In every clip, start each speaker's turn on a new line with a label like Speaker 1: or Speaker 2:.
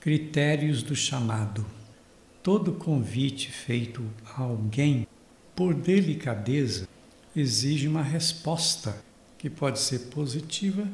Speaker 1: Critérios do chamado. Todo convite feito a alguém, por delicadeza, exige uma resposta que pode ser positiva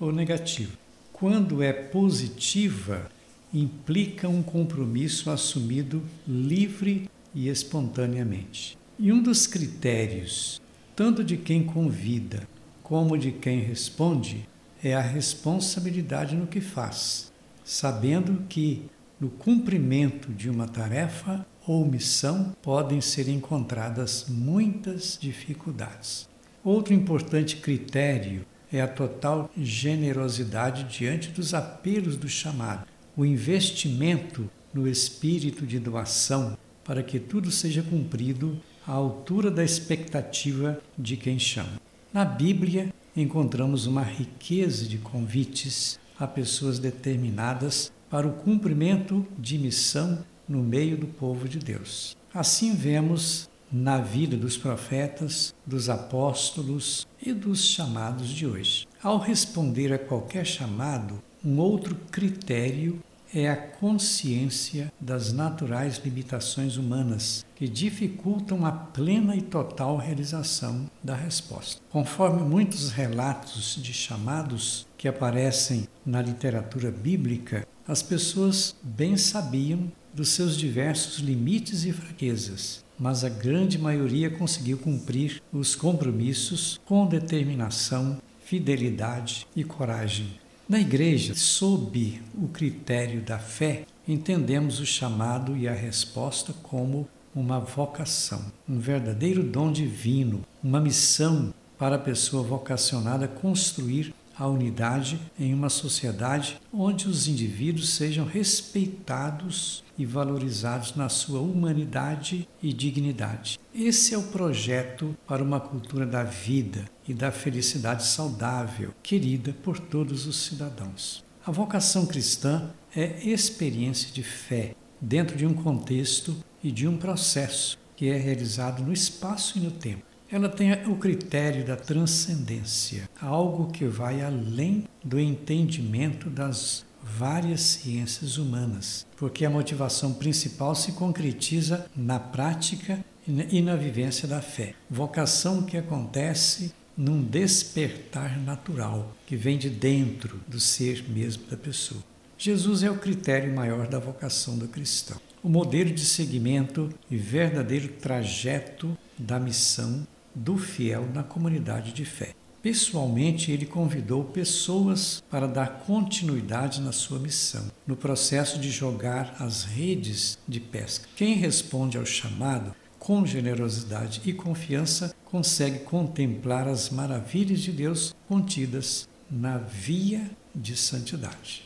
Speaker 1: ou negativa. Quando é positiva, implica um compromisso assumido livre e espontaneamente. E um dos critérios, tanto de quem convida como de quem responde, é a responsabilidade no que faz sabendo que no cumprimento de uma tarefa ou missão podem ser encontradas muitas dificuldades. Outro importante critério é a total generosidade diante dos apelos do chamado, o investimento no espírito de doação para que tudo seja cumprido à altura da expectativa de quem chama. Na Bíblia encontramos uma riqueza de convites a pessoas determinadas para o cumprimento de missão no meio do povo de Deus. Assim vemos na vida dos profetas, dos apóstolos e dos chamados de hoje. Ao responder a qualquer chamado, um outro critério é a consciência das naturais limitações humanas que dificultam a plena e total realização da resposta. Conforme muitos relatos de chamados que aparecem na literatura bíblica, as pessoas bem sabiam dos seus diversos limites e fraquezas, mas a grande maioria conseguiu cumprir os compromissos com determinação, fidelidade e coragem. Na igreja, sob o critério da fé, entendemos o chamado e a resposta como uma vocação, um verdadeiro dom divino, uma missão para a pessoa vocacionada construir a unidade em uma sociedade onde os indivíduos sejam respeitados e valorizados na sua humanidade e dignidade. Esse é o projeto para uma cultura da vida e da felicidade saudável, querida por todos os cidadãos. A vocação cristã é experiência de fé dentro de um contexto e de um processo que é realizado no espaço e no tempo ela tem o critério da transcendência, algo que vai além do entendimento das várias ciências humanas, porque a motivação principal se concretiza na prática e na vivência da fé. Vocação que acontece num despertar natural, que vem de dentro do ser mesmo da pessoa. Jesus é o critério maior da vocação do cristão, o modelo de seguimento e verdadeiro trajeto da missão do fiel na comunidade de fé. Pessoalmente, ele convidou pessoas para dar continuidade na sua missão, no processo de jogar as redes de pesca. Quem responde ao chamado com generosidade e confiança consegue contemplar as maravilhas de Deus contidas na via de santidade.